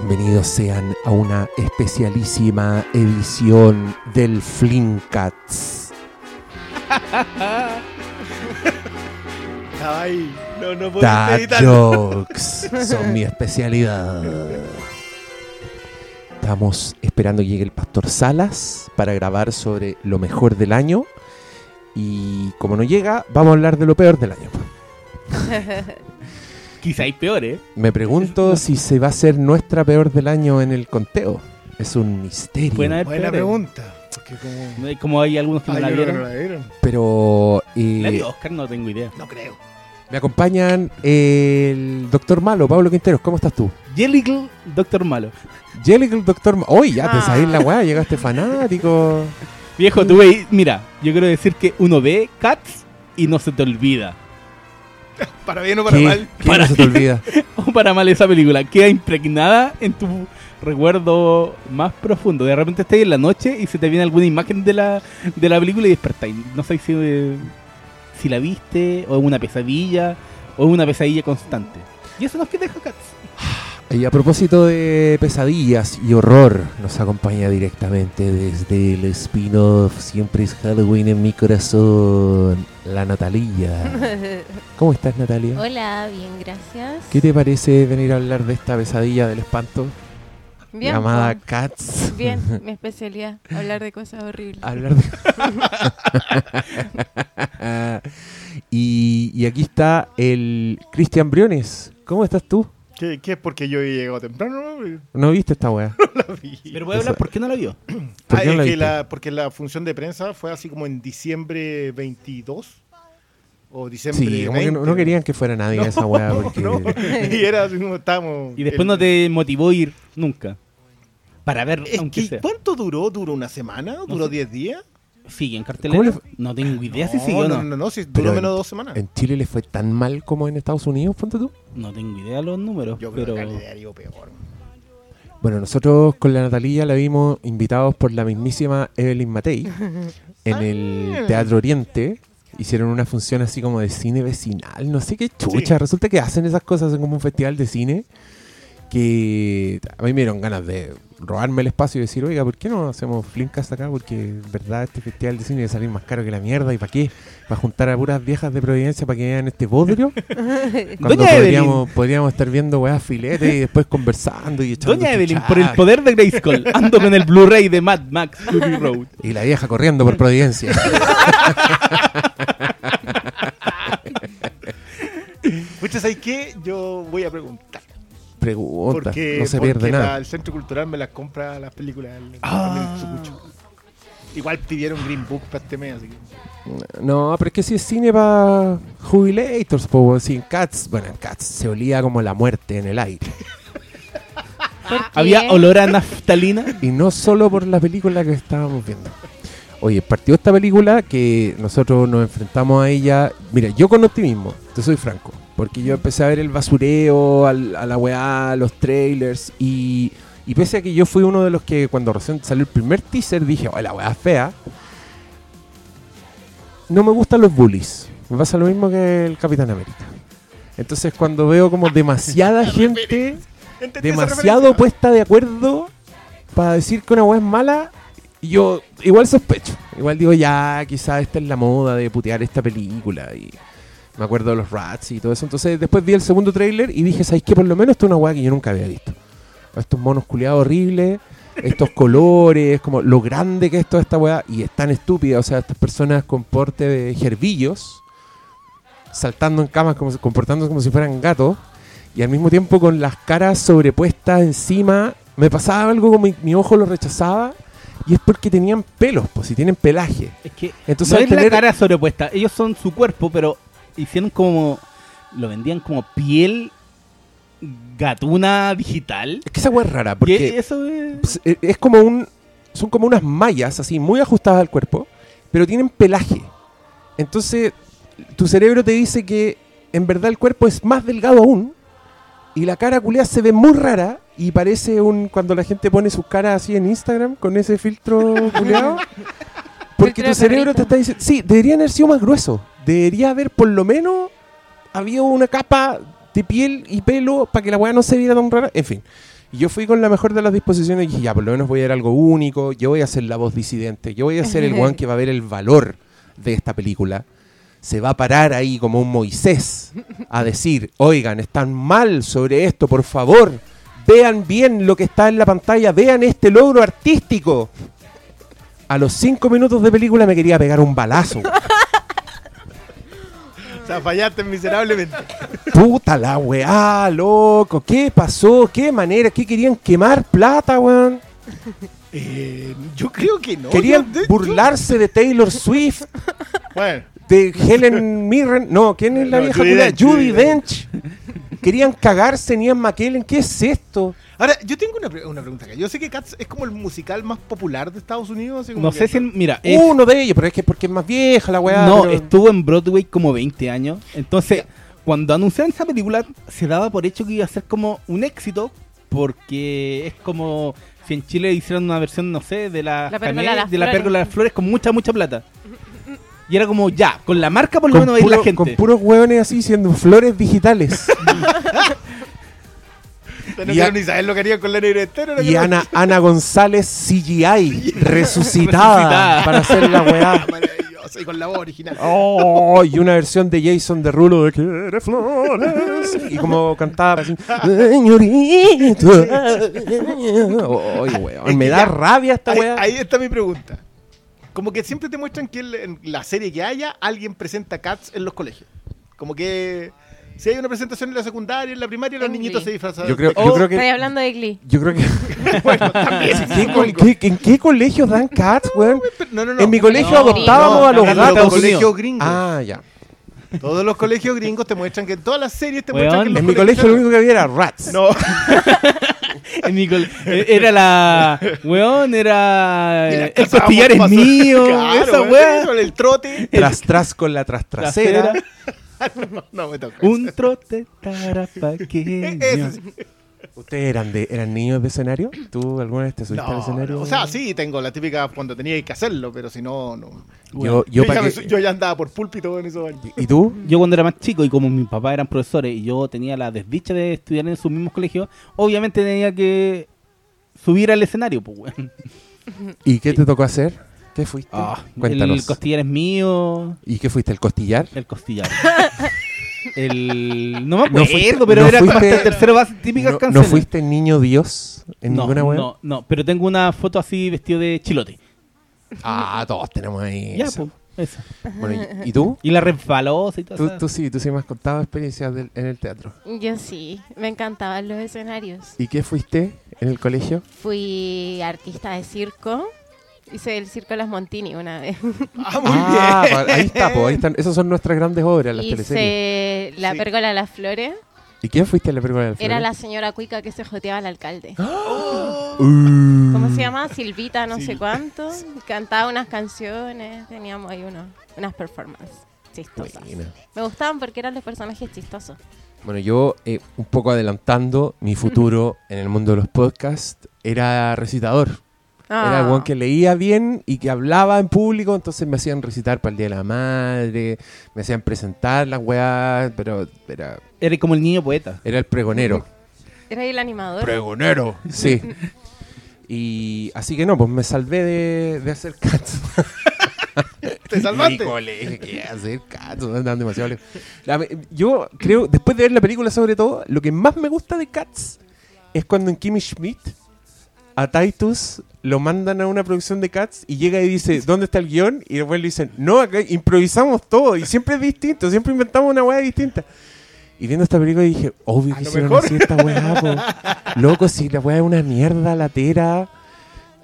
Bienvenidos sean a una especialísima edición del Flinkats. Ay, no, no puedo Dad jokes son mi especialidad. Estamos esperando que llegue el pastor Salas para grabar sobre lo mejor del año. Y como no llega, vamos a hablar de lo peor del año. Quizá hay peores. Me pregunto si se va a ser nuestra peor del año en el conteo. Es un misterio. Buena peores. pregunta. Porque como... Como hay algunos que no la vieron. no la vieron. Pero eh, ¿La Oscar? No tengo idea. No creo. me acompañan el doctor Malo, Pablo Quinteros. ¿Cómo estás tú? Jellicle, Doctor Malo. Jellicle, doctor Malo. Hoy ya te Ah. sabéis la weá, llegaste fanático. Viejo, tú veis, mira, yo quiero decir que uno ve Cats y no se te olvida. Para bien o para ¿Qué, mal. qué no se te olvida? O para mal esa película, queda impregnada en tu recuerdo más profundo. De repente estás en la noche y se te viene alguna imagen de la, de la película y despertáis. No sé si, eh, si la viste, o es una pesadilla, o es una pesadilla constante. Y eso nos deja Cats. Y a propósito de pesadillas y horror, nos acompaña directamente desde el spin-off Siempre es Halloween en mi corazón, la Natalia. ¿Cómo estás, Natalia? Hola, bien, gracias. ¿Qué te parece venir a hablar de esta pesadilla del espanto Bien, llamada po. Cats? Bien, mi especialidad, hablar de cosas horribles. hablar de... y, y aquí está el Cristian Briones. ¿Cómo estás tú? ¿Qué, ¿Qué es porque yo he llegado temprano? No ¿No viste esta weá? la vi. Pero voy a hablar, ¿por qué no la vio? ¿Por Ah, qué no es la que la- porque la función de prensa fue así como en diciembre 22 o diciembre Sí, como que 20. no, no querían que fuera nadie a esa weá. Porque... No, y era así como estábamos. Y después el- no te motivó ir nunca. Para ver, Es aunque que, sea. ¿Cuánto duró? ¿Duró una semana? ¿Duró sé. 10 días? ¿Sigue en. No tengo idea si sigue o no, no. no, no, si duró en- menos de dos semanas. ¿En Chile le fue tan mal como en Estados Unidos, ponte tú? No tengo idea de los números, Yo creo que ido peor. Bueno, nosotros con la Natalia la vimos invitados por la mismísima Evelyn Matei en el Ah. Teatro Oriente. Hicieron una función así como de cine vecinal, no sé qué chucha. Sí. Resulta que hacen esas cosas en como un festival de cine que a mí me dieron ganas de robarme el espacio y decir, oiga, ¿por qué no hacemos Flimcast acá? Porque en verdad este festival de cine a salir más caro que la mierda. ¿Y para qué? ¿Para juntar a puras viejas de Providencia para que vean este bodrio? Cuando Doña podríamos, podríamos estar viendo weas filetes y después conversando y echando Doña Evelyn, por el poder de Grayskull, ando con el Blu-ray de Mad Max Fury Road. Y la vieja corriendo por Providencia. Muchas ¿sabes qué? Yo voy a preguntar. Pregunta, Porque, no se porque pierde nada. el Centro Cultural me las compra las películas. del- Ah. Igual pidieron Green Book para este mes, así que... No, pero es que si es cine para jubilators, pues si en Cats, bueno, en Cats se olía como la muerte en el aire. Había olor a naftalina. Y no solo por la película que estábamos viendo. Oye, partió esta película que nosotros nos enfrentamos a ella. Mira, yo con optimismo, te soy franco. Porque yo empecé a ver el basureo, al- a la weá, los trailers. Y, y pese a que yo fui uno de los que cuando recién salió el primer teaser dije, oh, la weá es fea. No me gustan los bullies. Me pasa lo mismo que el Capitán América. Entonces cuando veo como demasiada gente ¿Entendí esa demasiado puesta de acuerdo para decir que una weá es mala, yo igual sospecho. Igual digo, ya, quizás esta es la moda de putear esta película. Y me acuerdo de los rats y todo eso. Entonces después vi el segundo tráiler y dije, ¿sabéis que por lo menos esto es una weá que yo nunca había visto? Estos monos culiados horribles, estos colores, como lo grande que es toda esta weá, y es tan estúpida. O sea, estas personas con porte de gerbillos, saltando en camas, como, comportándose como si fueran gatos y al mismo tiempo con las caras sobrepuestas encima, me pasaba algo como mi, mi ojo lo rechazaba y es porque tenían pelos, pues si tienen pelaje. Es que Entonces no es la tener- cara sobrepuesta. Ellos son su cuerpo, pero hicieron como... Lo vendían como piel gatuna digital. Es que esa weá es rara, porque eso es... pues, e- es como un son como unas mallas así muy ajustadas al cuerpo, pero tienen pelaje. Entonces, tu cerebro te dice que en verdad el cuerpo es más delgado aún y la cara culiada se ve muy rara y parece un cuando la gente pone sus caras así en Instagram con ese filtro culiado. Porque tu cerebro te está diciendo, sí, deberían haber sido más gruesos. Debería haber por lo menos habido una capa de piel y pelo para que la weá no se viera tan rara. En fin. Y yo fui con la mejor de las disposiciones y dije, ya, por lo menos voy a ver algo único, yo voy a ser la voz disidente, yo voy a ser el one que va a ver el valor de esta película. Se va a parar ahí como un Moisés a decir, oigan, están mal sobre esto, por favor, vean bien lo que está en la pantalla, vean este logro artístico. A los cinco minutos de película me quería pegar un balazo. O sea, fallaste miserablemente. Puta la weá, loco. ¿Qué pasó? ¿Qué manera? ¿Qué querían quemar plata, weón? Eh, yo creo que no. Querían Yo- burlarse de Taylor Swift, Bueno, de Helen Mirren. No, ¿quién es la No, vieja? Dench, Judy Judi Dench. Querían cagarse en Ian McKellen. ¿Qué es esto? Ahora, yo tengo una, pre- una pregunta acá. Yo sé que Cats es como el musical más popular de Estados Unidos. así como No que- sé si, mira, es- Uno de ellos, pero es que porque es más vieja la weá. no, pero- estuvo en Broadway como 20 años. Entonces, cuando anunciaron esa película, se daba por hecho que iba a ser como un éxito, porque es como si en Chile hicieran una versión, no sé, de la, La Pérgola de las de la Flores. Pérgola de las Flores con mucha, mucha plata. Y era como, ya, con la marca por lo con, menos va a ir puro- la gente. con puros hueones así siendo flores digitales. No Y quiero a- ni saber lo que harían con la negra entera. no y quiero- Ana, Ana González CGI, resucitada, para hacer la weá. Y con la voz original. Oh, y una versión de Jason Derulo de Quiere Flores. Y como cantaba así, Señorito. Oh, weón, me da rabia esta weá. ahí está mi pregunta. Como que siempre te muestran que en en la serie que haya, alguien presenta Cats en los colegios. Como que si hay una presentación en la secundaria, en la primaria, los niñitos se disfrazan. Yo creo, yo creo Estoy que. hablando de Glee. Yo creo que. bueno, también. ¿Qué col- qué- ¿En qué colegios dan cats, weón? No, no, no. En mi colegio No, adoptábamos No, a los hablando de gatos. colegios gringos. Ah, ya. Todos los colegios gringos te muestran que en todas las series te Weón, muestran que en los En mi colegio lo único que había era rats. No, En mi col- eh, era la. Weón, era. y la El costillar es mío. Claro, esa weón, weá. Con el trote. Tras tras con la tras trasera. No, no me toca. Un trote tarapaqueño. sí. ¿Ustedes eran, de, eran niños de escenario? ¿Tú alguna vez te subiste al escenario? no, o sea, sí, tengo la típica cuando tenía que hacerlo, pero si no, no. Yo, yo ya, me que- su- yo ya andaba por púlpito en esos años. ¿Y tú? Yo cuando era más chico y como mis papás eran profesores y yo tenía la desdicha de estudiar en sus mismos colegios, obviamente tenía que subir al escenario, pues, weón. ¿Y qué te tocó hacer? ¿Qué fuiste? Ah, Cuéntanos. el costillar es mío, ¿Y qué fuiste? ¿El costillar? el costillar. el... No me No acuerdo, fuiste- pero no era como fuiste- hasta tercero base, típicas ¿No, canciones. ¿No fuiste niño Dios en no, ninguna web? no, no, pero tengo una foto así vestido de chilote. Ah, todos tenemos ahí. Ya, eso. pues, esa. Bueno, ¿y, y tú? Y la resbalosa y todo tú? Tú sí, tú sí me has contado experiencias del- en el teatro. Yo sí, me encantaban los escenarios. ¿Y qué fuiste en el colegio? Fui artista de circo. Hice el circo de las Montini una vez. Ah, muy ah, bien. ahí está, pues, ahí están. Esas son nuestras grandes obras, las teleseries. Hice la Sí. pérgola de las flores. ¿Y quién fuiste en la película del Era la señora cuica que se joteaba al alcalde. Uh. ¿Cómo se llama? Silvita, no sé Sil- cuánto. Cantaba unas canciones. Teníamos ahí unos, unas performances chistosas. Buena. Me gustaban porque eran los personajes chistosos. Bueno, yo, eh, un poco adelantando, mi futuro en el mundo de los podcasts era recitador. Era el Ah. weón que leía bien y que hablaba en público, entonces me hacían recitar para el Día de la Madre, me hacían presentar las weas, pero era, Era como el niño poeta. era el pregonero. Era ahí el animador. ¡Pregonero! Sí. Y así que no, pues me salvé de, de hacer cats. Te salvaste. Mi colegio, ¿qué hacer cats? No andan demasiado lejos. La- yo creo, después de ver la película sobre todo, lo que más me gusta de Cats es cuando en Kimmy Schmidt a Titus lo mandan a una producción de Cats y llega y dice, ¿dónde está el guion? Y después le dicen, no, acá improvisamos todo y siempre es distinto, siempre inventamos una weá distinta. Y viendo esta película dije, obvio que hicieron así esta weá, po. Loco, si la weá es una mierda latera.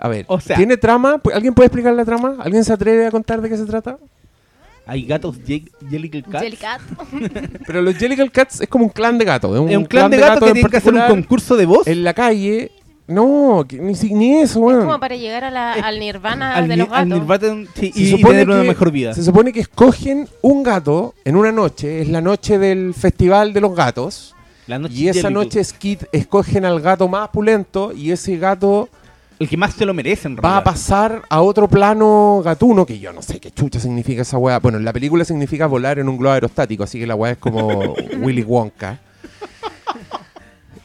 A ver, O sea- ¿tiene trama? ¿Pu- ¿Alguien puede explicar la trama? ¿Alguien se atreve a contar de qué se trata? Hay gatos Jellicle Cats. Jellycat. Pero los Jellicle Cats es como un clan de gatos. Es un clan de gatos que en tienen que hacer un concurso de voz. En la calle. No, que ni, si- ni eso, Es weón. como para llegar a la- al nirvana al, de ni- los al gatos. Nirvana, sí, Se y, y supone tener una que- mejor vida. Se supone que escogen un gato en una noche. Es la noche del Festival de los Gatos. La noche Y esa noche Skid escogen al gato más pulento. Y ese gato El que más se lo merece, en va a realidad. pasar a otro plano gatuno. Que yo no sé qué chucha significa esa weá. Bueno, en la película significa volar en un globo aerostático. Así que la weá es como Willy Wonka.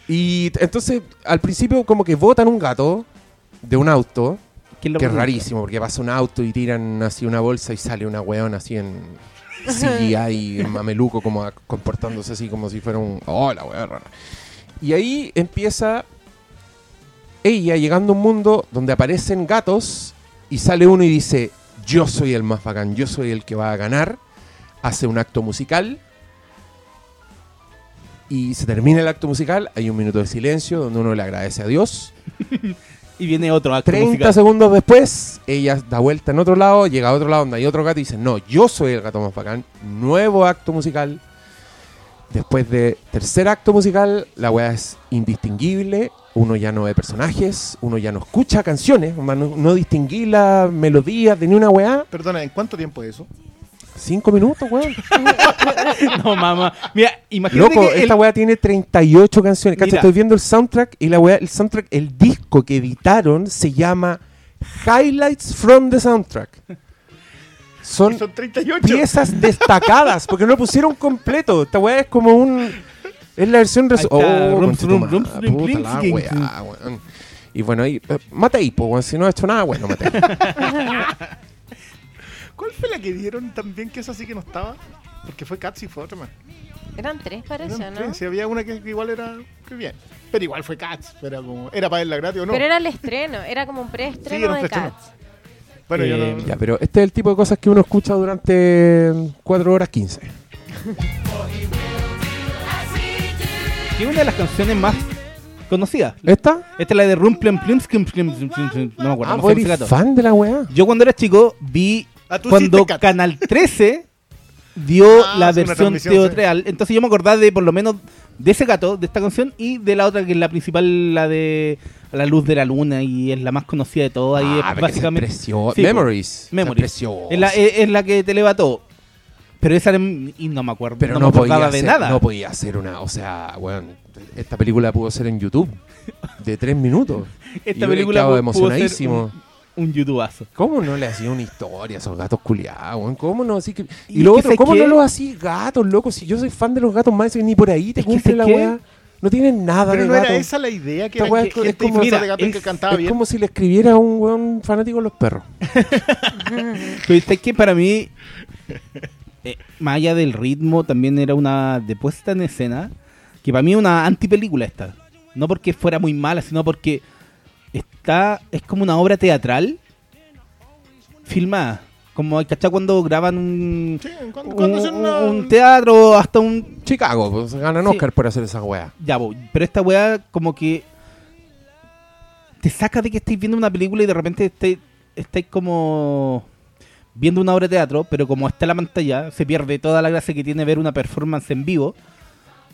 Y entonces, al principio, como que botan un gato de un auto, ¿Quién lo que es rarísimo, porque pasa un auto y tiran así una bolsa y sale una weón así en CGI, en mameluco, como a- comportándose así como si fuera un. ¡Oh, la weón rara! Y ahí empieza ella llegando a un mundo donde aparecen gatos y sale uno y dice: Yo soy el más bacán, yo soy el que va a ganar. Hace un acto musical. Y se termina el acto musical, hay un minuto de silencio donde uno le agradece a Dios. Y viene otro acto 30 musical. segundos después, ella da vuelta en otro lado, llega a otro lado donde hay otro gato y dice, no, yo soy el gato más bacán. Nuevo acto musical. Después de tercer acto musical, la weá es indistinguible. Uno ya no ve personajes, uno ya no escucha canciones, no, no distinguí la melodía de ni una weá. Perdona, ¿en cuánto tiempo es eso? Cinco minutos, weón. No, mamá. Mira, imagínate Loco, que el- esta weá tiene 38 canciones. Mira. estoy viendo el soundtrack y la weá, el soundtrack, el disco que editaron se llama Highlights from the Soundtrack. Son Son 38. piezas destacadas, porque no lo pusieron completo. Esta weá es como un. Es la versión está, Oh. Y bueno, ahí. eh, Matei, po, weón, si no he hecho nada, bueno, Matei. ¿Cuál fue la que dieron también que esa sí que no estaba? Porque fue Cats y fue otra más. Eran tres, parece, Eran ¿no? tres, sí, había una que, que igual era que bien. Pero igual fue Cats. Era como. Era para verla gratis o no. Pero era el estreno, era como un Sí, preestreno era un de. Cats. Bueno, yo Eh, no. ya, pero este es el tipo de cosas que uno escucha durante 4 horas 15. que es una de las canciones más conocidas. ¿Esta? Esta es la de Rumplem Skim. No me acuerdo. Ah, no sé fan de la weá. Yo cuando era chico vi Ah, tú cuando hiciste. Canal 13 dio Ah, la versión sí. teatral. Entonces yo me acordaba de por lo menos de ese gato, de esta canción, y de la otra que es la principal, la de La Luz de la Luna, y es la más conocida de todas. y Ah, es básicamente. es Sí. Memories. Memories. Es la, es, es la que te eleva todo. Pero esa era- y no me acuerdo. Pero no, no, me acordaba podía de ser, nada. no podía ser una, o sea, weón, esta película pudo ser en YouTube de tres minutos. Y Esta yo película pudo ser emocionadísimo. un, un youtubazo. ¿Cómo no le hacía una historia a esos gatos culiados, weón? ¿Cómo no? Así que... Y, Y lo otro, ¿cómo qué- no los hacía gatos, loco? Si yo soy fan de los gatos más, ni por ahí te cumple la weá. No tienen nada Pero de no gato. era esa la idea que era que es es como- Mira, de gato que cantaba es bien. como si le escribiera a un weón fanático de los perros. Pero es que para mí, eh, más allá del ritmo, también era una de puesta en escena, que para mí es una antipelícula esta. No porque fuera muy mala, sino porque está es como una obra teatral filmada. Como, ¿cachai? Cuando graban un, Sí, cuando, un, cuando una- un teatro, hasta un... Chicago, pues ganan Sí. Oscar por hacer esa weá. Ya, bo, pero esta weá como que te saca de que estáis viendo una película y de repente estáis, estáis como viendo una obra de teatro, pero como está la pantalla, se pierde toda la gracia que tiene ver una performance en vivo.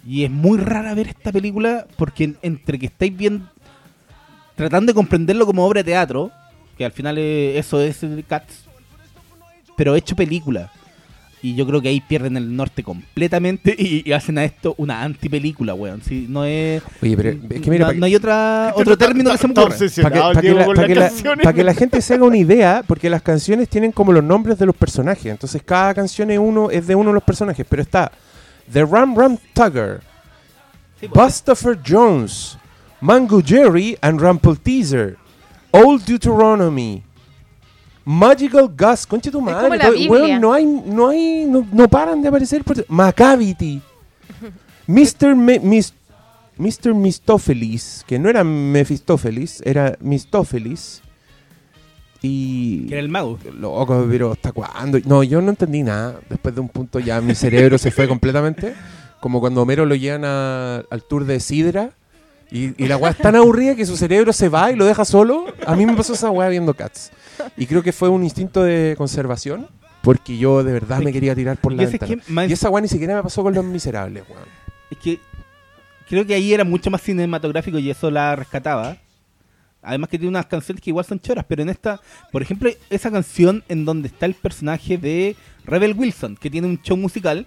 Y es muy rara ver esta película porque en- entre que estáis viendo, tratando de comprenderlo como obra de teatro, que al final es- eso es el Cats, pero hecho película. Y yo creo que ahí pierden el norte completamente y, y hacen a esto una antipelícula, weón. Sí, no es. Oye, pero es que mira, no, hay otra, otro está- término que se me ocurra. Para que, pa' la, con pa' las que la- canciones. pa' que la gente se haga una idea, porque las canciones tienen como los nombres de los personajes. Entonces cada canción es, uno, es de uno de los personajes. Pero está The Ram Ram Tugger, Sí, pues, Bustopher Jones, Mango Jerry and Rumple Teaser, Old Deuteronomy, Magical Gus, concha tu madre, como la todo- Biblia. weón, no hay, no hay, no, no paran de aparecer, por- Macavity, Mr. Me- Mis- Mr. Que no era Mephistófeles, era Mistófeles. Y. que era el mago. Loco, pero ¿hasta cuándo? No, yo no entendí nada. Después de un punto ya mi cerebro se fue completamente. Como cuando Homero lo llevan a- al tour de Sidra. Y, y la weá es tan aburrida que su cerebro se va y lo deja solo. A mí me pasó esa weá viendo Cats. Y creo que fue un instinto de conservación. Porque yo de verdad me quería tirar por la Y ventana. más- Y esa weá ni siquiera me pasó con los miserables, weón. Es que creo que ahí era mucho más cinematográfico y eso la rescataba. Además que tiene unas canciones que igual son choras, pero en esta, por ejemplo, esa canción en donde está el personaje de Rebel Wilson, que tiene un show musical,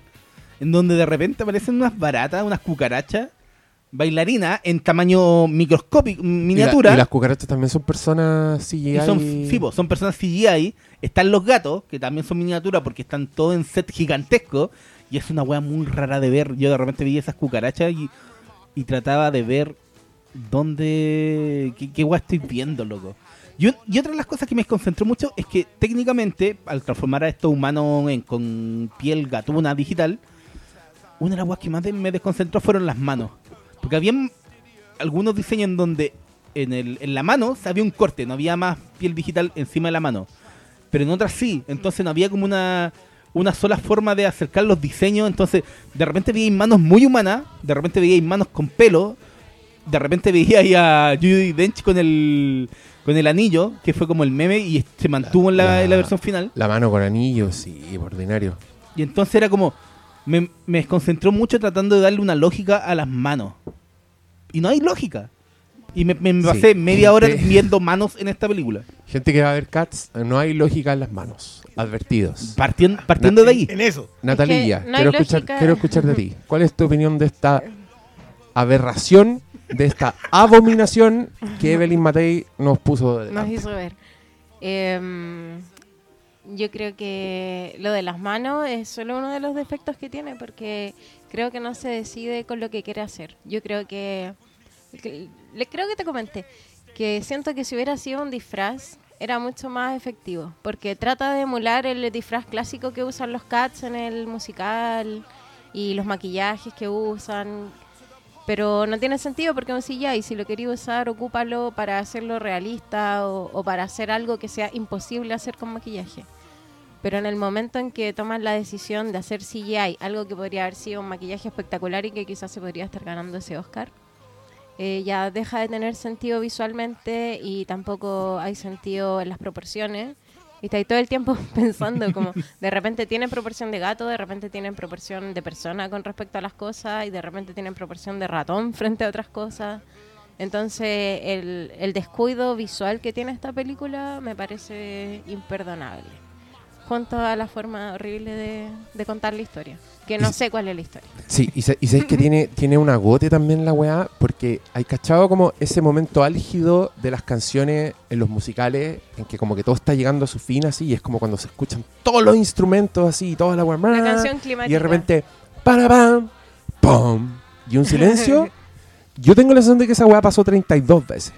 en donde de repente aparecen unas baratas, unas cucarachas, bailarinas en tamaño microscópico, miniatura. Y, la- y las cucarachas también son personas CGI. Y son, sí, po, son personas CGI. Están los gatos, que también son miniatura porque están todos en set gigantesco. Y es una wea muy rara de ver. Yo de repente vi esas cucarachas y, y trataba de ver dónde. qué, qué estoy viendo, loco. Y, un- y otra de las cosas que me desconcentró mucho es que técnicamente, al transformar a estos humanos en, con piel gatuna digital, una de las guas que más me desconcentró fueron las manos. Porque habían algunos diseños en donde en, el, en la mano había un corte, no había más piel digital encima de la mano. Pero en otras sí, entonces no había como una, una sola forma de acercar los diseños. Entonces, de repente veíais manos muy humanas, de repente veíais manos con pelo, de repente veíais a Judy Dench con el, con el anillo, que fue como el meme y se mantuvo en la, La- en la versión final. La mano con anillos, sí, ordinario. Y entonces era como. Me, me desconcentró mucho tratando de darle una lógica a las manos. Y no hay lógica. Y me, me- me Sí. pasé media hora Gente- viendo manos en esta película. Gente que va a ver Cats, no hay lógica en las manos. Advertidos. Partiendo, partiendo de ahí. En eso. Natalia, no quiero, escuchar, quiero escuchar de ti. ¿Cuál es tu opinión de esta aberración, de esta abominación que Evelyn Matei nos puso de Nos delante? hizo ver. Em, yo creo que lo de las manos es solo uno de los defectos que tiene porque creo que no se decide con lo que quiere hacer. Yo creo que, le creo que te comenté que siento que si hubiera sido un disfraz era mucho más efectivo porque trata de emular el disfraz clásico que usan los cats en el musical y los maquillajes que usan pero no tiene sentido porque un CGI, si lo quería usar, ocúpalo para hacerlo realista o para hacer algo que sea imposible hacer con maquillaje. Pero en el momento en que toman la decisión de hacer CGI, algo que podría haber sido un maquillaje espectacular y que quizás se podría estar ganando ese Oscar, eh, ya deja de tener sentido visualmente y tampoco hay sentido en las proporciones. Y está ahí todo el tiempo pensando como de repente tienen proporción de gato, de repente tienen proporción de persona con respecto a las cosas y de repente tienen proporción de ratón frente a otras cosas. Entonces el, el descuido visual que tiene esta película me parece imperdonable. Junto a la forma horrible de, de contar la historia. Que no Y- sé cuál es la historia. Sí, y, se- y sabéis que tiene, tiene un agote también la weá, porque hay cachado como ese momento álgido de las canciones en los musicales, en que como que todo está llegando a su fin así, y es como cuando se escuchan todos los instrumentos así, toda la weá. La canción climática. Y de repente, para pam, pum, y un silencio. Yo tengo la sensación de que esa weá pasó 32 veces.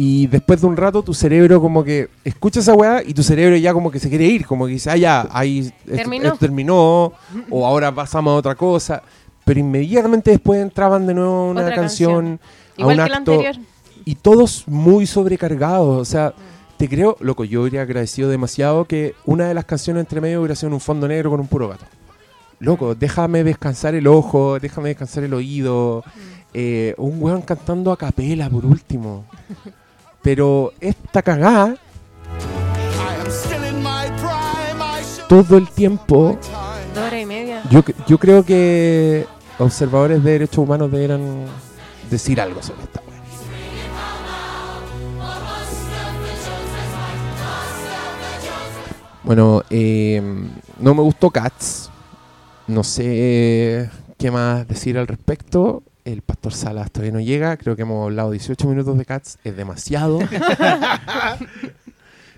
Y después de un rato tu cerebro como que escucha esa weá y tu cerebro ya como que se quiere ir, como que dice, ah, ya, ahí Terminó. esto terminó, o ahora pasamos a otra cosa. Pero inmediatamente después entraban de nuevo a una Otra canción, a Igual un que la acto, anterior. y todos muy sobrecargados. O sea, te creo, loco, yo habría agradecido demasiado que una de las canciones entre medio hubiera sido en un fondo negro con un puro gato. Loco, déjame descansar el ojo, déjame descansar el oído. eh, un weón cantando a capela por último. Pero esta cagada, todo el tiempo, Dos horas y media. yo, yo creo que observadores de derechos humanos deberían decir algo sobre esta. Bueno, eh, no me gustó Cats. No sé qué más decir al respecto. El Pastor Salas todavía no llega. Creo que hemos hablado 18 minutos de Cats. Es demasiado.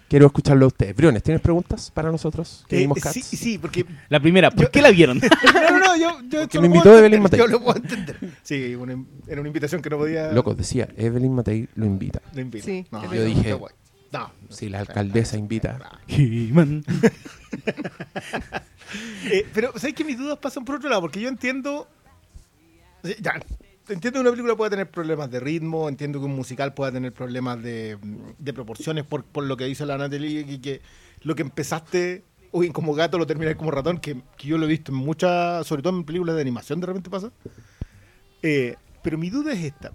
Quiero escucharlo a ustedes. Briones, ¿tienes preguntas para nosotros? que Eh, vimos sí, Cats? sí, porque. La primera, ¿por Yo- qué la vieron? No, no, no, yo, yo me lo invitó Evelyn Matei. Yo lo puedo entender. Sí, una- era una invitación que no podía. Loco, decía, Evelyn Matei lo invita. No invita. Sí. No, Yo dije-. No. Si la alcaldesa invita. He-Man. Eh, pero, ¿sabes que mis dudas pasan por otro lado? Porque yo entiendo. Entiendo que una película pueda tener problemas de ritmo, entiendo que un musical pueda tener problemas de, proporciones por, lo que dice la Natalie, que lo que empezaste uy, como gato lo terminas como ratón, que, que yo lo he visto en muchas, sobre todo en películas de animación de repente pasa. Eh, pero mi duda es esta.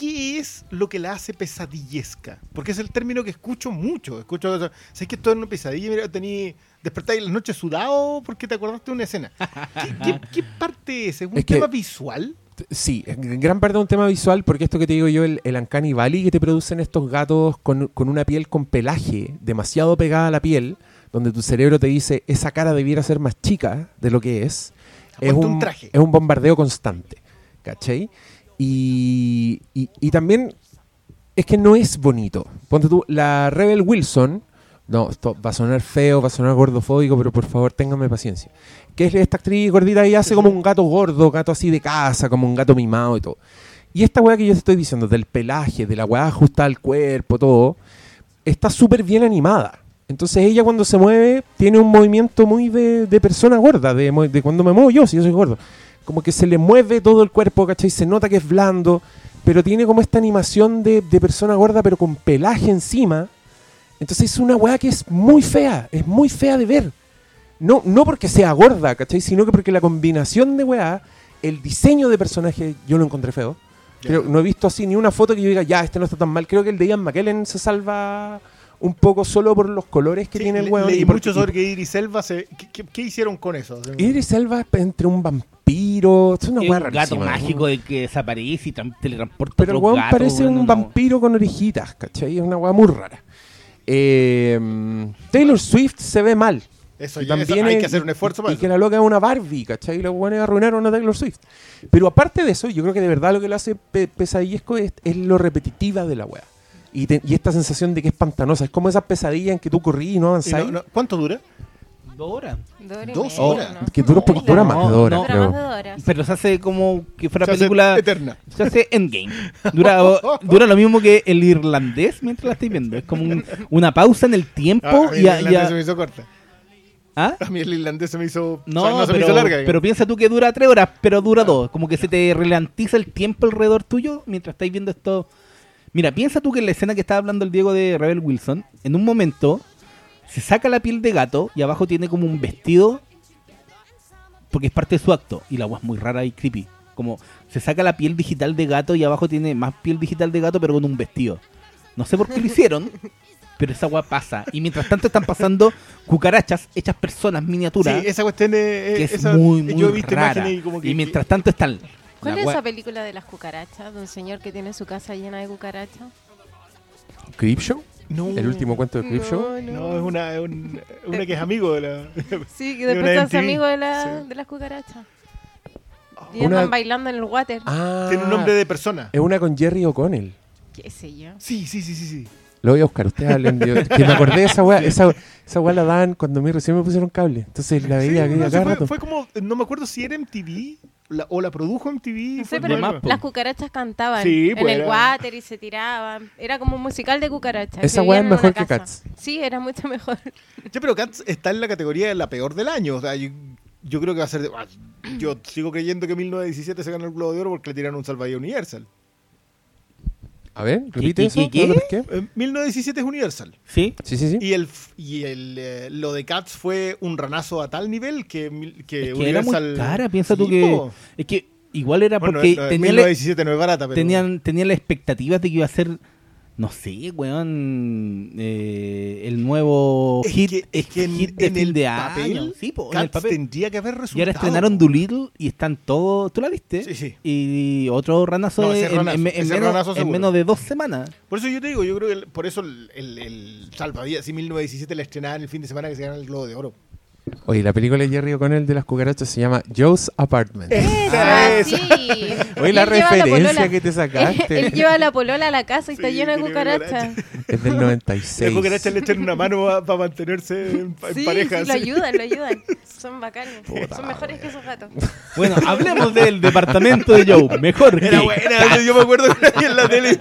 ¿Qué es lo que la hace pesadillesca? Porque es el término que escucho mucho. Escucho, o ¿sabes que esto es una pesadilla? Mira, tení, despertáis la noche sudado porque te acordaste de una escena. ¿Qué, qué- qué parte es? ¿Es un Es que- tema visual? Sí, en gran parte es un tema visual, porque esto que te digo yo, el, el Uncanny Valley que te producen estos gatos con, con una piel con pelaje demasiado pegada a la piel, donde tu cerebro te dice esa cara debiera ser más chica de lo que es, es un, un traje. es un bombardeo constante, ¿cachai? Y, y, también es que no es bonito. Ponte tú, la Rebel Wilson, no, esto va a sonar feo, va a sonar gordofóbico, pero por favor ténganme paciencia. que es esta actriz gordita y hace como un gato gordo, gato así de casa, como un gato mimado y todo. Y esta weá que yo te estoy diciendo, del pelaje, de la weá ajustada al cuerpo, todo, está súper bien animada. Entonces ella cuando se mueve tiene un movimiento muy de, de persona gorda, de, de cuando me muevo yo, si yo soy gordo. Como que se le mueve todo el cuerpo, ¿cachai? Se nota que es blando, pero tiene como esta animación de, de persona gorda, pero con pelaje encima. Entonces es una weá que es muy fea, es muy fea de ver. No, no porque sea gorda, ¿cachai? Sino que porque la combinación de weá, el diseño de personaje, yo lo encontré feo. Pero no he visto así ni una foto que yo diga, ya, este no está tan mal. Creo que el de Ian McKellen se salva un poco solo por los colores que Sí, tiene el leí y mucho sobre que Iris Elba se. ¿Qué, qué- qué hicieron con eso? Idris Elba es entre un vampiro. Es una Es un gato mágico de que desaparece y tran- teletransporta Pero el gatos, parece un no, vampiro con orejitas, ¿cachai? Es una weá muy rara. Eh, Taylor Swift se ve mal. Eso, Y eso también hay es- que hacer un esfuerzo para Y que la loca es una Barbie, ¿cachai? Y los buenos arruinaron a Taylor Swift. Pero aparte de eso, yo creo que de verdad lo que lo hace pe- pesadillesco es, es lo repetitiva de la weá. Y, te- y esta sensación de que es pantanosa. Es como esas pesadillas en que tú corrí y no avanzás. no- no- ¿Cuánto dura? Dos horas. Dos horas. Que dura, más de dos horas, no, Dura más de dos horas. Pero se hace como que fuera Se hace película. eterna. Se hace Endgame. Dura, dura lo mismo que el irlandés mientras la estáis viendo. Es como un- una pausa en el tiempo Ah, a mí y, a- el y a- se me hizo corta. ¿Ah? A mí el irlandés se me hizo. No, o sea, no se pero, me hizo larga. digamos. pero piensa tú que dura tres horas, pero dura dos. Como que se te ralentiza el tiempo alrededor tuyo mientras estáis viendo esto. Mira, piensa tú que en la escena que estaba hablando el Diego de Rebel Wilson, en un momento se saca la piel de gato y abajo tiene como un vestido porque es parte de su acto. Y la agua es muy rara y creepy. Como se saca la piel digital de gato y abajo tiene más piel digital de gato pero con un vestido. No sé por qué lo hicieron, pero esa agua pasa. Y mientras tanto están pasando cucarachas hechas personas miniaturas Sí, esa cuestión es. que es esa- muy, muy Yo he visto rara. imágenes y como que. y mientras tanto están... ¿Cuál la es esa película de las cucarachas? De un señor que tiene su casa llena de cucarachas. ¿Creepshow? No. ¿El último cuento de Creepshow? No, es una, es un- una que es amigo de la. Sí, que De después hace MTV. amigo de, la, Sí. de las cucarachas. Y Una- andan bailando en el water. Ah, Tiene un nombre de persona. Es una con Jerry O'Connell. ¿Qué sé yo? Sí, sí, sí, sí. sí. Lo voy a buscar, ustedes hablen. yo- que me acordé de esa weá. Esa, esa weá la dan cuando a mí recién me pusieron cable. Entonces la veía Sí, no, cada fue, rato. fue como. No me acuerdo si era MTV la- o la produjo MTV. No fue sé, pero más, las cucarachas cantaban Sí, en pues el era- water y se tiraban. Era como un musical de cucarachas. Esa weá es mejor que casa. Cats. Sí, era mucho mejor. Ya, pero Cats está en la categoría de la peor del año. O sea, yo, yo creo que va a ser. de- ah, Yo sigo creyendo que 1917 se ganó el Globo de Oro porque le tiraron un salvavidas Universal. A ver, repite qué, eso. qué, ¿no? qué? Eh, 1917 es Universal. ¿Sí? Sí, sí, sí. Y el y el eh, lo de Cats fue un ranazo a tal nivel que, mil- que Es que era muy Universal. cara, piensa tú Sí, que... po. Es que igual era Bueno, porque no, tenían, 1917 no es barata, pero. tenían, tenían las expectativas de que iba a ser, no sé, weón, eh, el nuevo Es hit, que- es que en- de en fin el de papel, año. Sí, po, en el papel. tendría que haber resultado. Y ahora estrenaron Doolittle y están todos. ¿Tú la viste? Sí, sí. Y otro ranazo, No, en, ranazo, menos, en de dos semanas. Por eso yo te digo, yo creo que el- por eso el, el, el Salvavidas, si 1917 la estrenaban el fin de semana que se gana el Globo de Oro. Oye, la película de Jerry O'Connell de las cucarachas se llama Joe's Apartment. Ah, esa. sí. Oye, la referencia que te sacaste. Él lleva la polola a la casa y está Sí, lleno de cucarachas. Es del Las 96. cucarachas le echan una mano para mantenerse en, Sí, pareja. sí, lo ayudan, lo ayudan. Son bacanes. Puta Son la mejores wea. que esos gatos. Bueno, hablemos del departamento de Joe. Mejor Era que- buena, yo me acuerdo que la en la tele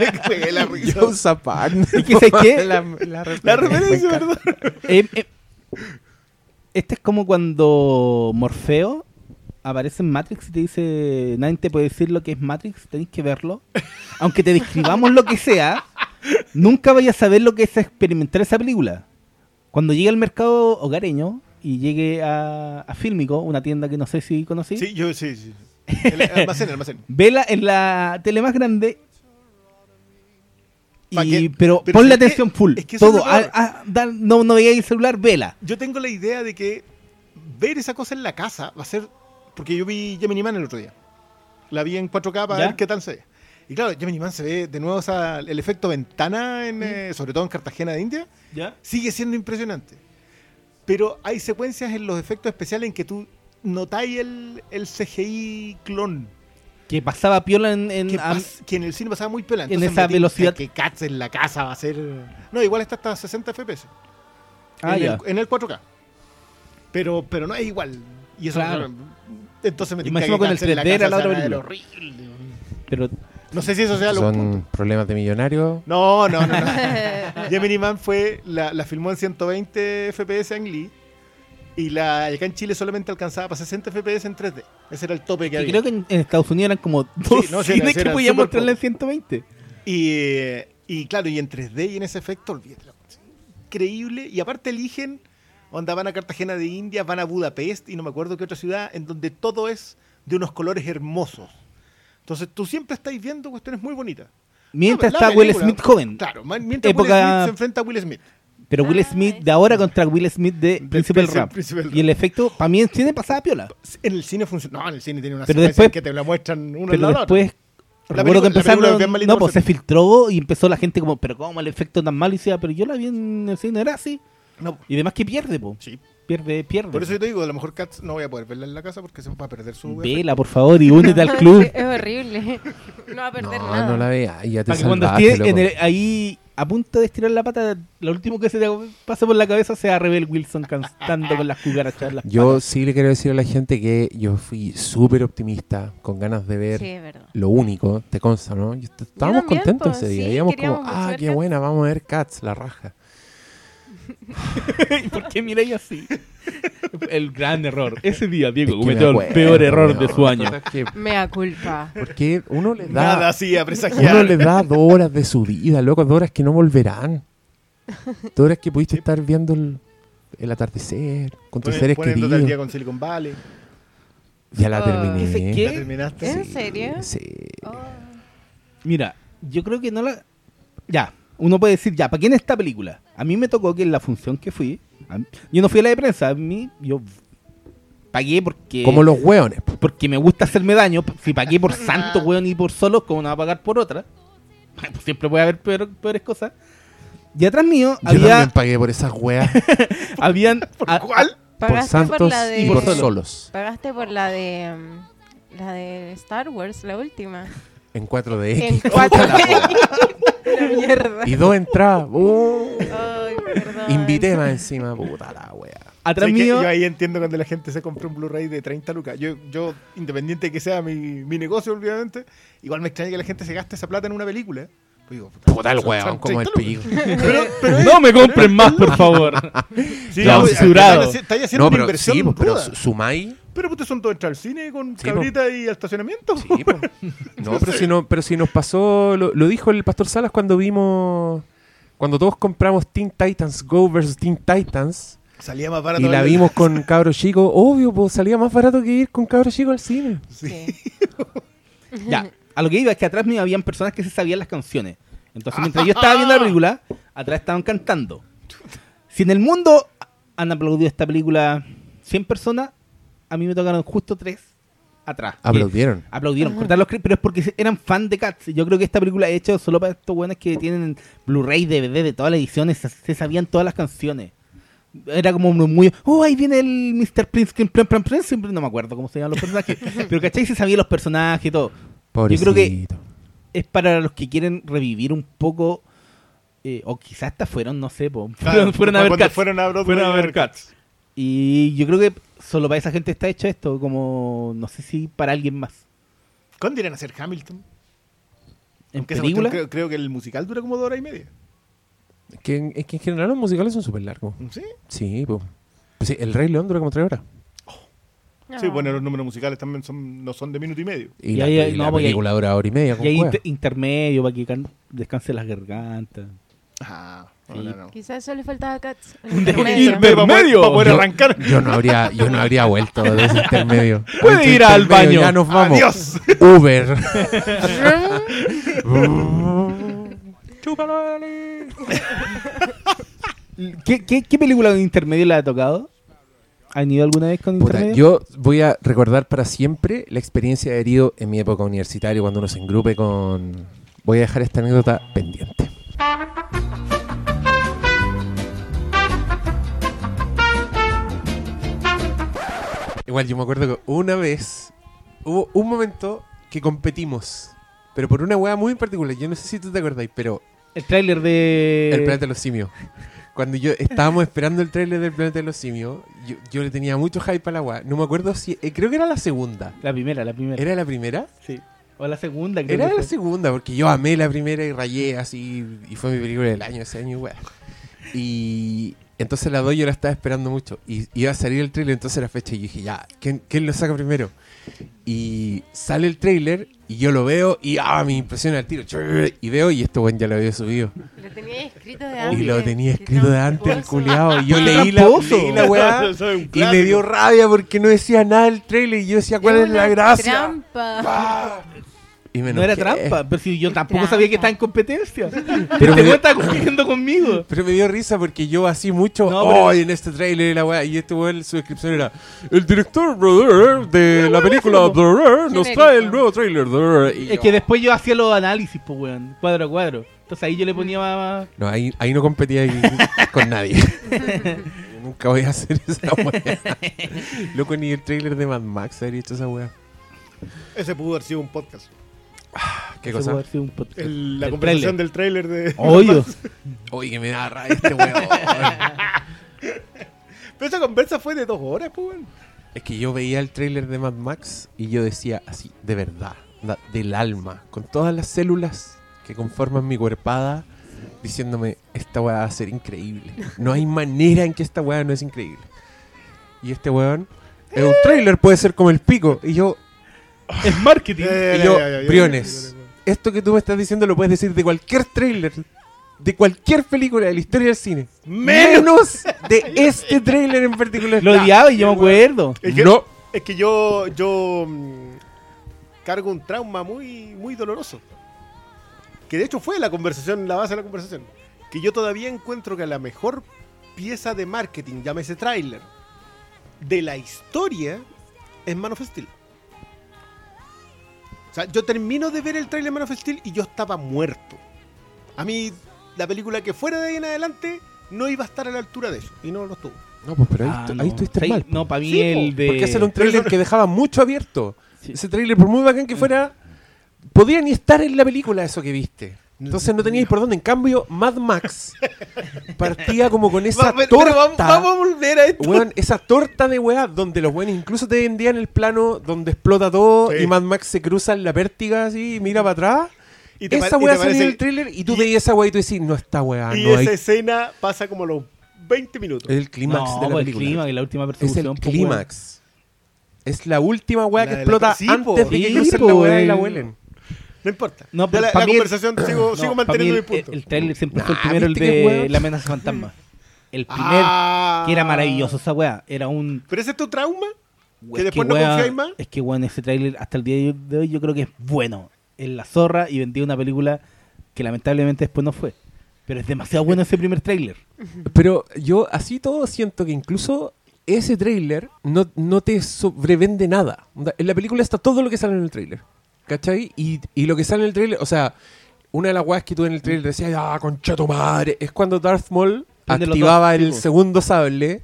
y la risa. Joe's Apartment. ¿Y qué sé qué? La, la La referencia, encanta. ¿verdad? Eh, eh, este es como cuando Morfeo aparece en Matrix y te dice, nadie te puede decir lo que es Matrix, tenéis que verlo. Aunque te describamos lo que sea, nunca vayas a saber lo que es experimentar esa película. Cuando llegue al mercado hogareño y llegue a, a Fílmico, una tienda que no sé si conocí, Sí, yo sí, sí. El almacén, el almacén. vela en la tele más grande. Pa' y- que- pero, pero ponle que- atención full. es que todo. ah, ah, da- no, no veáis el celular, vela. Yo tengo la idea de que ver esa cosa en la casa va a ser. Porque yo vi Gemini Man el otro día. La vi en 4K para ¿Ya? ver qué tal se ve. Y claro, Gemini Man se ve de nuevo el efecto ventana, en, eh, sobre todo en Cartagena de India, ¿Ya? sigue siendo impresionante. Pero hay secuencias en los efectos especiales en que tú notáis el, el CGI clon. Que pasaba piola en, en- Que, pas- que en el cine pasaba muy pela. en esa velocidad. Que Cats en la casa va a ser. No, igual está hasta 60 FPS. Ah, en, ya. el, en el 4K. Pero, pero no es igual. Y eso Claro. entonces me encima con el Cats en la 3D era la otra película. horrible. Pero No sé si eso sea lo Son problemas de millonarios. No, no, no. no. Gemini Man fue, la, la filmó en 120 FPS en Lee. Y la, acá en Chile solamente alcanzaba para 60 FPS en 3D. Ese era el tope que había. creo que en, en Estados Unidos eran como dos no, sí, era- cines que podían súper mostrarle en poco. 120. Y, eh, y claro, y en 3D y en ese efecto, olvídate. Increíble. Y aparte eligen, onda van a Cartagena de Indias, van a Budapest y no me acuerdo qué otra ciudad, en donde todo es de unos colores hermosos. Entonces tú siempre estáis viendo cuestiones muy bonitas. Mientras La- la está Will Smith joven. Claro, mientras Época- Will Smith se enfrenta a Will Smith. Pero Will Ah, Smith de ahora contra Will Smith de Principal Príncipe- Rap. Y el efecto, para mí en cine pasaba piola. En el cine funciona. No, en el cine tiene una Pero secuencia después- que te la muestran una Pero después, La recuerdo que empezaron, no, pues se filtró y empezó la gente como, pero ¿cómo el efecto tan malo? Y decía, pero yo la vi en el cine, era así. No, Y además que pierde, po. sí. Pierde, pierde. Por eso yo te digo, a lo mejor Cats no voy a poder verla en la casa porque se va a perder su. Vela, por favor, y únete al club. Es horrible. No va a perder No, nada. no la veas. Ya te Para que cuando esté en el- ahí a punto de estirar la pata, lo último que se te pase por la cabeza sea Rebel Wilson cantando con las cucarachas. las Yo patas. sí le quiero decir a la gente que yo fui súper optimista, con ganas de ver Sí, es verdad. lo único, te consta, ¿no? Yo- Estábamos también, contentos pues, ese día. sí, Íbamos como, ah, qué Cats". buena, vamos a ver Cats, la raja. ¿Y por qué miráis así? el gran error. Ese día, Diego Es que cometió me el peor error de su año. Que- Mea culpa. Porque uno le da Nada así a presagiar. Uno le da dos horas de su vida, loco, dos horas que no volverán. Dos horas que pudiste estar viendo el, el atardecer con tus seres poniéndote al día queridos. con Silicon Valley. Ya la Oh. terminé. ¿Dice qué? ¿Ya terminaste? ¿En Sí, serio? Sí. Oh. Mira, yo creo que no la. Ya, uno puede decir, ya, ¿para quién es esta película? A mí me tocó que en la función que fui, mí- yo no fui a la de prensa, a mí, yo pagué porque. Como los hueones. po. porque me gusta hacerme daño. Si pagué por santo, weón, y por solos, ¿cómo no va a pagar por otra? Pues siempre puede haber peor- peores cosas. Y atrás mío Yo había, también pagué por esas weas, habían. a- cuál? por santos por la de... y por Solo. solos. Pagaste por la de... mm, La de Star Wars, la última. En 4DX. En 4D. La mierda. Y dos entradas. Uh, Ay, perdón. invité más encima, puta la wea. atrás mío. Yo ahí entiendo cuando la gente se compra un Blu-ray de 30 lucas. Yo, yo independiente de que sea mi, mi negocio, obviamente, igual me extraña que la gente se gaste esa plata en una película. Digo, Puta el son como el 30 lucas. pico. Pero, pero es- No me compren más, por favor. Sí, Clausurado. no, Estáis haciendo No, una pero inversión sí, po, pero sumáis. Pero ustedes son todos entrar al cine con Sí, po. cabrita y estacionamiento. Sí, po. No, pero si, no, pero si nos pasó, lo, lo dijo el Pastor Salas cuando vimos, cuando todos compramos Teen Titans Go versus Teen Titans Salía más barato. y la vimos con cabros chicos, obvio, pues salía más barato que ir con cabros chicos al cine. Sí. Ya, a lo que iba es que atrás mío habían personas que se sabían las canciones. Entonces, mientras yo estaba viendo la película, atrás estaban cantando. Si en el mundo han aplaudido esta película 100 personas, a mí me tocaron justo 3 atrás. Aplaudieron. Aplaudieron, cortaron los créditos, pero es porque eran fan de Cats. Yo creo que esta película es hecha solo para estos buenos que tienen Blu-ray, DVD de todas las ediciones, se, sabían todas las canciones. Era como muy, oh, ahí viene el Mr. Prince, Prince, Prince, Prince, no me acuerdo cómo se llaman los personajes, pero ¿cachai? Se sabían los personajes y todo. Pobrecito. Yo creo que es para los que quieren revivir un poco, eh, o quizás hasta fueron, no sé, po, Claro, fueron, a ver Cats. Fueron a Fueron a ver ver Cats. Y yo creo que solo para esa gente está hecho esto, como no sé si para alguien más. ¿Cuándo irán a hacer Hamilton? En Aunque película, cuestión Creo, creo que el musical dura como dos horas y media. Es que, en- es que en general los musicales son súper largos. ¿Sí? Sí, pues. Pues sí, el Rey León dura como tres horas. Sí, No. bueno, los números musicales también son, no son de minuto y medio. Y, Y la, ahí- y no, la porque hay- película dura hora y media. Y hay inter- intermedio para que can- descanse las gargantas. Ah, Sí. no, no, no. Quizás eso le faltaba a Cats. Un intermedio. intermedio. Para poder, Yo- arrancar. Yo no habría, yo no habría vuelto de ese intermedio. Puede ir al baño. Ya nos vamos. Adiós. Uber. ¿Qué, qué, qué película de intermedio le ha tocado? ¿Han ido alguna vez con intermedio? yo voy a recordar para siempre la experiencia de herido en mi época universitaria cuando uno se engrupe con... Voy a dejar esta anécdota pendiente. Igual yo me acuerdo que una vez hubo un momento que competimos, pero por una hueá muy particular. Yo no sé si tú te acordáis, pero El tráiler de... el planeta de los simios. Cuando yo estábamos esperando el trailer del Planeta de los Simios, yo, yo le tenía mucho hype a la weá. No me acuerdo si. eh, creo que era la segunda. La primera, la primera. ¿Era la primera? Sí. O la segunda, creo Era que la segunda, porque yo amé la primera y rayé así. Y fue mi película del año ese año, weá. Y entonces la dos yo la estaba esperando mucho. Y iba a salir el trailer, entonces era fecha. Y yo dije, ya, ¿quién, quién lo saca primero? Y sale el trailer y yo lo veo y ah, me impresiona el tiro. Y veo y esto, bueno, ya lo había subido. Lo tenía escrito de Y antes. lo tenía escrito de antes el culiado. Y yo leí la, leí la weá y me dio rabia porque no decía nada el trailer. Y yo decía, ¿cuál es, la gracia? Trampa. Ah. Y me No era trampa, pero si yo tampoco Trampa. sabía que estaba en competencia. Pero me- me estaba compitiendo conmigo. Pero me dio risa porque yo así mucho, No, pero- oh, en este trailer la weá, y este weón, su descripción era, el director, brother, de la película, brother, nos Genérico. trae el nuevo trailer, brother. Y Es que después yo hacía los análisis, pues, weón, cuadro a cuadro. Entonces ahí yo le ponía más... No, ahí, ahí no competía ahí con nadie. Nunca voy a hacer esa weá. Loco, ni el trailer de Mad Max habría hecho esa weá. Ese pudo haber sido un podcast. ¿Qué Ese cosa? haber sido un podcast. El- la El conversación trailer. del trailer de. Obvio. Oye, que me da rabia este weón. Pero esa conversa fue de dos horas, pues, weón. Es que yo veía el tráiler de Mad Max y yo decía así, de verdad, da- del alma, con todas las células que conforman mi cuerpada, diciéndome, esta weá va a ser increíble. No hay manera en que esta weá no es increíble. Y este weón, es un tráiler puede ser como el pico. Y yo, Es marketing. Y yo, Briones. esto que tú me estás diciendo lo puedes decir de cualquier tráiler, de cualquier película de la historia del cine. Menos de este tráiler en particular. Lo odiaba y yo me acuerdo. Es que, No. es que yo, yo mm, cargo un trauma muy, muy doloroso. Que de hecho fue la conversación, la base de la conversación. Que yo todavía encuentro que la mejor pieza de marketing, llámese tráiler, de la historia es Man of Steel. Sea, yo termino de ver el tráiler de Man of Steel y yo estaba muerto. A mí, la película que fuera de ahí en adelante no iba a estar a la altura de eso. Y no lo estuvo. No, pues pero ahí, Ah, no. ahí estuviste mal. No, para mí Sí, el de... Porque ese era un trailer que dejaba mucho abierto. Sí. Ese trailer, por muy bacán que fuera, podía ni estar en la película eso que viste. Entonces no teníais por dónde. En cambio, Mad Max partía como con esa Va- pero- pero torta. vamos, vamos a volver a esto. Weón, esa torta de weá donde los buenos incluso te vendían el plano donde explota todo Sí. y Mad Max se cruza en la pértiga así y mira para atrás. Y te esa weá te salía en parece- el trailer y tú veías esa weá y tú decís, no está weá, y no esa hay. escena pasa como los 20 minutos. Es el clímax no, de la pues el película. clímax, la última Es el pues, weón. clímax. Es la última weá La que la- explota po. antes de que Sí, crucen po, la weá y la huelen. No importa. No, pero la, la mí el- conversación sigo, No, sigo manteniendo mi punto. El, el trailer siempre fue el Nah, primero, el ¿viste qué de? La amenaza fantasma. El primer, Ah. que era maravilloso esa weá. Era un... ¿Pero ese es tu trauma? Es ¿Que después no weá- confiáis más? Es que, weón, ese trailer hasta el día de hoy yo creo que es bueno. Es la zorra y vendía una película que lamentablemente después no fue. Pero es demasiado bueno ese primer trailer. Pero yo así todo siento que incluso ese tráiler no, no te sobrevende nada. En la película está todo lo que sale en el tráiler. ¿Cachai? Y, y lo que sale en el tráiler, o sea, una de las weas que tú en el tráiler decías, ah, concha tu madre, es cuando Darth Maul Prende los activaba dos, el tipo. segundo sable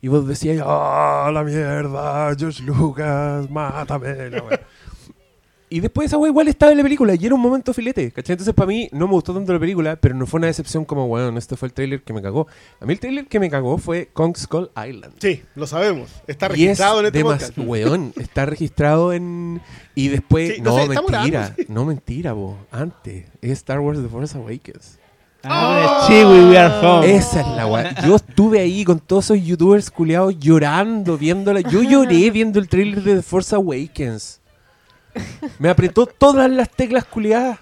y vos decías, ah, la mierda, George Lucas, mátame. la wea". Y después esa wea igual estaba en la película y era un momento filete, ¿cachai? Entonces para mí no me gustó tanto la película, pero no fue una decepción como, bueno, este fue el tráiler que me cagó. A mí el tráiler que me cagó fue Kong Skull Island. Sí, lo sabemos. Está Y es registrado en este podcast. weón, está registrado en... Y después... Sí, no, no sé, mentira, grabando, no mentira, bo. Antes, es Star Wars The Force Awakens. Ah, sí, we, we are home. Esa es la weá. Yo estuve ahí con todos esos youtubers culiados llorando, viéndola. Yo lloré viendo el trailer de The Force Awakens. Me apretó todas las teclas culiadas.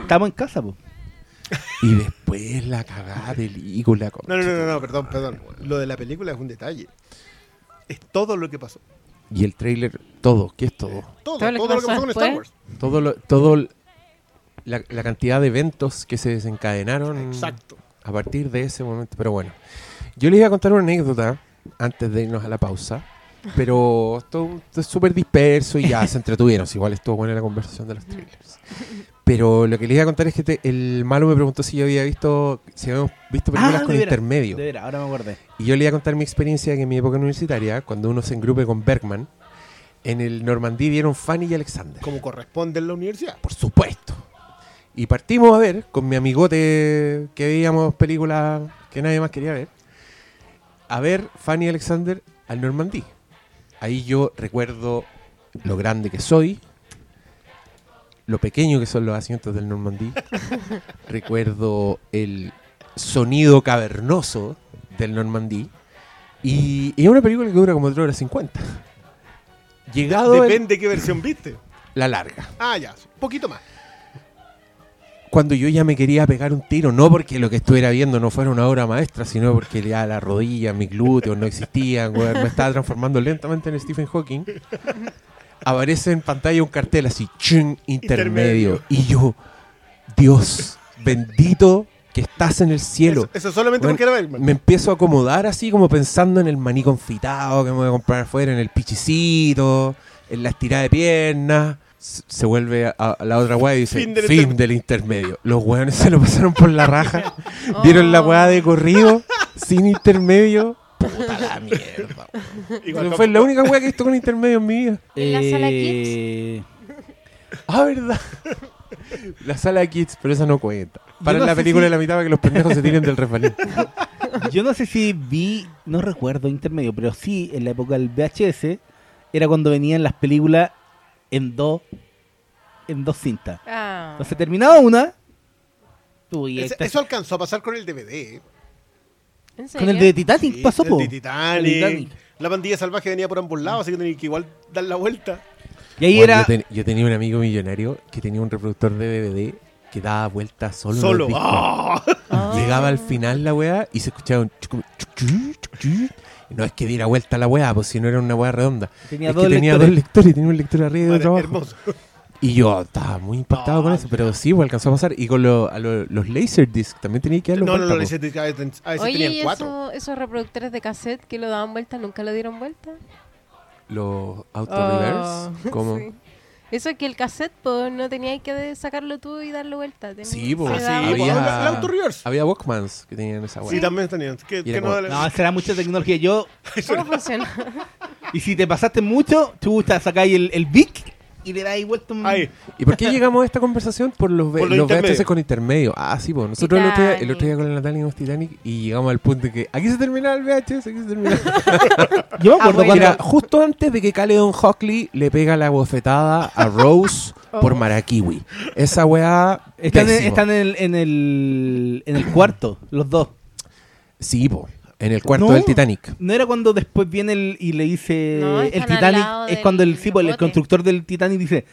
Estamos en casa, po. Y después la cagada película. No, no, no, no, no, perdón, perdón. Lo de la película es un detalle. Es todo lo que pasó. Y el trailer, todo, ¿qué es todo? Todo, Todo todo, lo que pasó pasó con Star. Wars. Todo, lo, todo la, la cantidad de eventos que se desencadenaron Exacto. a partir de ese momento. Pero bueno, yo les iba a contar una anécdota antes de irnos a la pausa. Pero esto, esto es súper disperso y ya se entretuvieron. Igual estuvo buena la conversación de los trailers. Pero lo que les iba a contar es que te- el malo me preguntó si yo había visto, si habíamos visto películas Ah, con de veras, intermedio. De veras, ahora me acordé. Y yo le iba a contar mi experiencia que en mi época universitaria, cuando uno se engrupe con Bergman, en el Normandí dieron Fanny y Alexander. Como corresponde en la universidad. Por supuesto. Y partimos a ver con mi amigote que veíamos películas que nadie más quería ver. A ver Fanny Alexander al Normandí. Ahí yo recuerdo lo grande que soy, lo pequeño que son los asientos del Normandí. recuerdo el sonido cavernoso del Normandí. Y, y es una película que dura como 3 horas 50. Llegado el- Depende qué versión viste. la larga. Ah, ya, poquito más. Cuando yo ya me quería pegar un tiro, no porque lo que estuviera viendo no fuera una obra maestra, sino porque ya las rodillas, mis glúteos no existían, me estaba transformando lentamente en Stephen Hawking. Aparece en pantalla un cartel así, chun, intermedio. Intermedio. Y yo, Dios, bendito que estás en el cielo. Eso, eso solamente Bueno, porque era Bergman. me empiezo a acomodar así como pensando en el maní confitado que me voy a comprar afuera, en el pichicito, en la estirada de piernas. Se vuelve a, a la otra weá y dice Fin fin, del del, inter- intermedio. Los weones se lo pasaron por la raja. Vieron la weá de corrido, sin intermedio. Puta la mierda. Igual fue la única weá que he visto con intermedio en mi vida. ¿En la sala Eh, Ah, verdad. La sala de kids, pero esa no cuenta. Para no la sé película si- de la mitad para que los pendejos se tiren del resbalín. Yo no sé si vi, no recuerdo intermedio, pero sí en la época del VHS era cuando venían las películas en dos en dos cintas. Ah. Entonces terminaba una Ese- esta- eso alcanzó a pasar con el DVD. ¿eh? ¿En con el serio? de Titanic Sí, pasó el po. de Titanic. El Titanic. La pandilla salvaje venía por ambos lados, así que tenía que igual dar la vuelta. Y ahí Bueno, era yo, ten- yo tenía un amigo millonario que tenía un reproductor de DVD que daba vueltas solo. en Solo. discos. ¡Ah! Ah. Llegaba al final la weá y se escuchaba un chucu- chuc, chuc, chuc, chuc. Y No es que diera vuelta la weá, pues si no era una weá redonda. tenía es dos que tenía lectores. dos lectores, tenía un lector arriba y Vale, otro abajo. hermoso. Y yo estaba muy impactado Ah, con eso, pero sí, pues alcanzó a pasar. Y con lo- a lo- los Laserdisc también tenía que darle No, vuelta. no, po. ese te- a veces Oye, tenían ¿y cuatro. eso- esos reproductores de cassette que lo daban vuelta nunca lo dieron vuelta? Los auto Oh, reverse. ¿Cómo? sí. Eso es que el cassette pues, no tenías que sacarlo tú y darle vuelta. tenías- Sí, pues, sí, había, reverse. había Walkmans que tenían esa weá. Sí, también tenían. Que era no, será mucha tecnología. Yo, ¿Cómo funciona? y si te pasaste mucho, chuta, sacáis el, el Vic y le dais vuelta un... Ahí. ¿Y por qué llegamos a esta conversación? Por los, Por los los VHS con intermedio. Ah, sí, pues nosotros el otro, día, el Titanic. otro día con la Natalia vimos Titanic y llegamos al punto de que aquí se termina el VHS, aquí se termina. Yo me acuerdo Ah, bueno. cuando... Era justo antes de que Caledon Hockley le pega la bofetada a Rose por Marakiwi. Esa weá. Están, en, están en, el, en, el, en el cuarto, los dos. Sí, po, en el cuarto No. del Titanic. ¿No era cuando después viene el, y le dice No, el Titanic? Es cuando el, sí, el constructor del Titanic dice,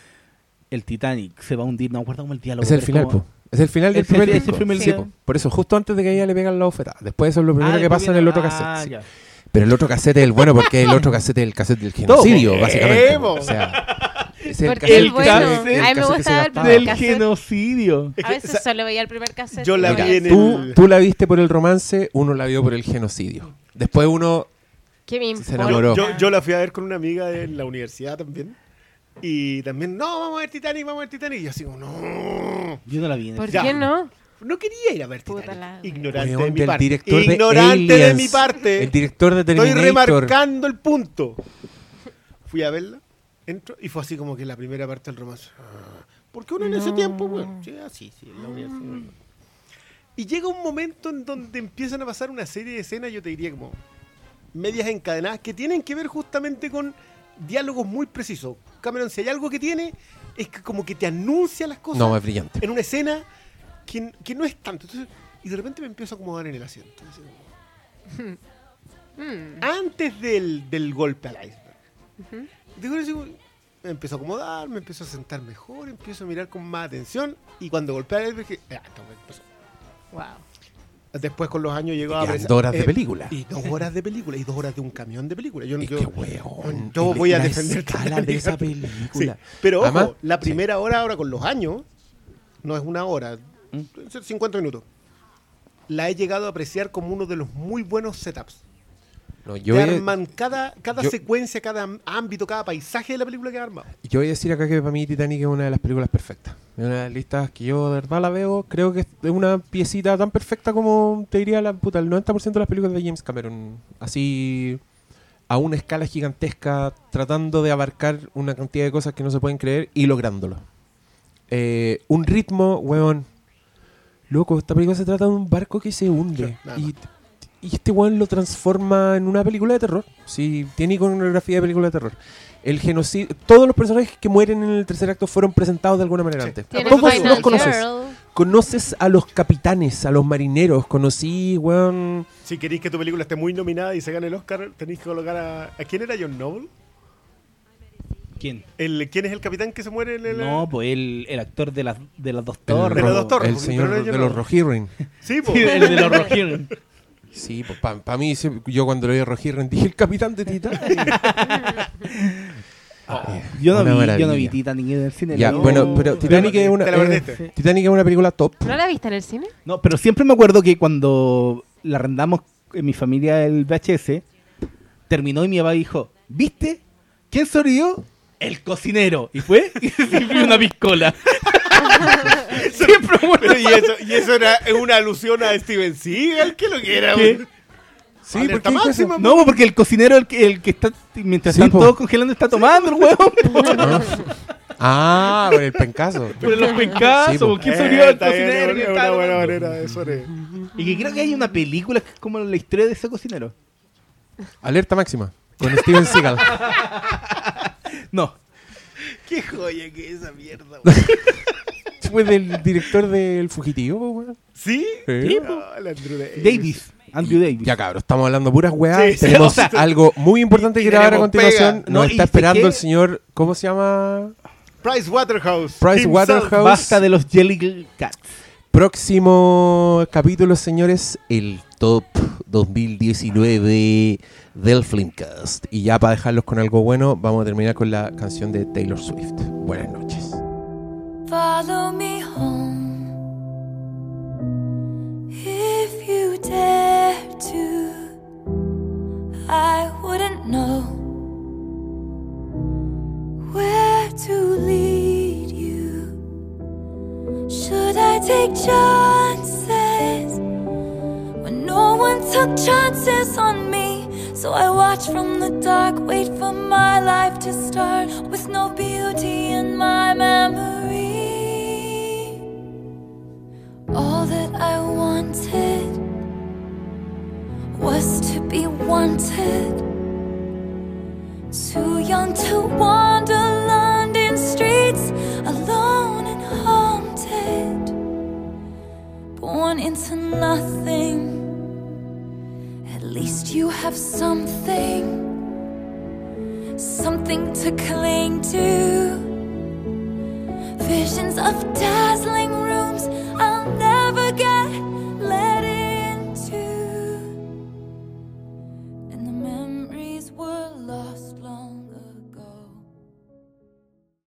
el Titanic se va a hundir, no acuerdo cómo el diálogo. Es el final, como- po. Es el final del Es primer es el disco. primer Sí, disco. Por eso, justo antes de que a ella le pegan la bofetada. Después eso es lo primero Ah, que pasa en el otro ah, cassette. sí. Pero el otro cassette es el bueno porque el otro cassette es el cassette del genocidio, Todo. básicamente. Evo. O sea, es el Porque cassette el bueno. A mí el me gustaba el primer Del cassette. genocidio. Es A veces solo veía el primer cassette. Yo la y vi en el- Tú, tú la viste por el romance, uno la vio por el genocidio. Después uno ¿Qué me Se importa? enamoró. Yo, yo la fui a ver con una amiga en la universidad también. Y también, no, vamos a ver Titanic, vamos a ver Titanic. Y yo así como, no. Yo no la vi en ¿Por ese- Ya. qué no? No quería ir a ver Puta Titanic. Ignorante Weón, de mi del parte. director de Ignorante de Aliens. mi parte. El director de Estoy Terminator. remarcando el punto. Fui a verla, entro y fue así como que la primera parte del romance. Ah, Porque uno en ese No. tiempo, bueno, sí, así, sí, en la universidad. Y llega un momento en donde empiezan a pasar una serie de escenas, yo te diría como medias encadenadas, que tienen que ver justamente con diálogos muy precisos. Cameron, si hay algo que tiene, es que como que te anuncia las cosas No, es brillante. en una escena que, que no es tanto. Entonces, y de repente me empiezo a acomodar en el asiento. así como- Mm. antes del, del golpe al iceberg. Y digo, me empiezo a acomodar, me empiezo a sentar mejor, empiezo a mirar con más atención. Y cuando golpea el dije, "Ah, wea empezó". Wow. Después con los años llegó a dos horas de eh, película. Y dos horas de película, y dos horas de un camión de película. Yo, Es yo- que, weón, yo voy a la defender escala Titanic. de esa Sí, película. Pero ojo, Además, la sí. primera hora ahora con los años, no es una hora, ser 50 minutos. La he llegado a apreciar como uno de los muy buenos setups. No, yo, Te voy a, arman cada, cada yo- secuencia, cada ámbito, cada paisaje de la película que ha armado. yo voy a decir acá que para mí Titanic es una de las películas perfectas. Es una de las listas que yo de verdad la veo. Creo que es una piecita tan perfecta como te diría la puta, el 90% de las películas de James Cameron. Así a una escala gigantesca, tratando de abarcar una cantidad de cosas que no se pueden creer y lográndolo. eh, un ritmo, weón. Loco, esta película se trata de un barco que se hunde. Y, y este weón lo transforma en una película de terror. Sí, tiene iconografía de película de terror. El genocidio. Todos los personajes que mueren en el tercer acto fueron presentados de alguna manera Sí. antes. Todos Final los conoces. Girl. Conoces a los capitanes, a los marineros. Conocí, weón. Si queréis que tu película esté muy nominada y se gane el Oscar, tenéis que colocar a. ¿A quién era John Noble? ¿Quién? El, ¿Quién es el capitán que se muere en el.? No, pues el, el actor de las, de las dos El, torres. De los dos torres, el porque señor de los. Rohirrim. Sí. Sí, el de los rojos. Sí, pues para mí, sí, yo cuando lo vi a Rohirrim dije el capitán de Titanic. Yo no, vi, yo no vi Titanic en el cine. Ya, no. bueno, pero Titanic es una, eh. Titanic es una película top. ¿No la viste en el cine? No, pero siempre me acuerdo que cuando la arrendamos en mi familia el VHS, terminó y mi papá dijo, ¿viste? ¿Quién sonrió? El cocinero. Y fue y se sirvió una piscola. siempre. Pero y eso, y eso era una alusión a Steven Seagal, ¿qué lo que era? ¿Qué? Sí, Alerta ¿por qué dijo eso? máxima, No, porque el cocinero el que, el que está, mientras Sí, están po. todos congelando, está tomando el huevo. Ah, por el pencazo. Por los pencazos. Sí, po. ¿Quién Eh, sonrió el bien, cocinero? que una buena manera de sonar. Y que creo que hay una película que es como la historia de ese cocinero. Alerta máxima. Con Steven Seagal. No. Qué joya que es esa mierda. Fue del director del Fugitivo, weón. ¿Sí? Sí. Ah, Davis. Davis. Andrew Davis. Ya cabros, estamos hablando puras weas. Sí, sí, tenemos o sea, algo muy importante que grabar a continuación. pega. Nos No, está esperando el señor, ¿cómo se llama? Price Waterhouse. Price Waterhouse. Basta de los Jelly Cats. Próximo capítulo, señores, el top 2019 del Flimcast. Y ya para dejarlos con algo bueno, vamos a terminar con la canción de Taylor Swift. Buenas noches. Follow me home if you dare to. I wouldn't know where to lead you. Should I take chances when no one took chances on me? So I watch from the dark, wait for my life to start with no beauty in my memory. All that I wanted was to be wanted. Too young to wander London streets alone and haunted. Born into nothing. At least you have something, something to cling to. Visions of death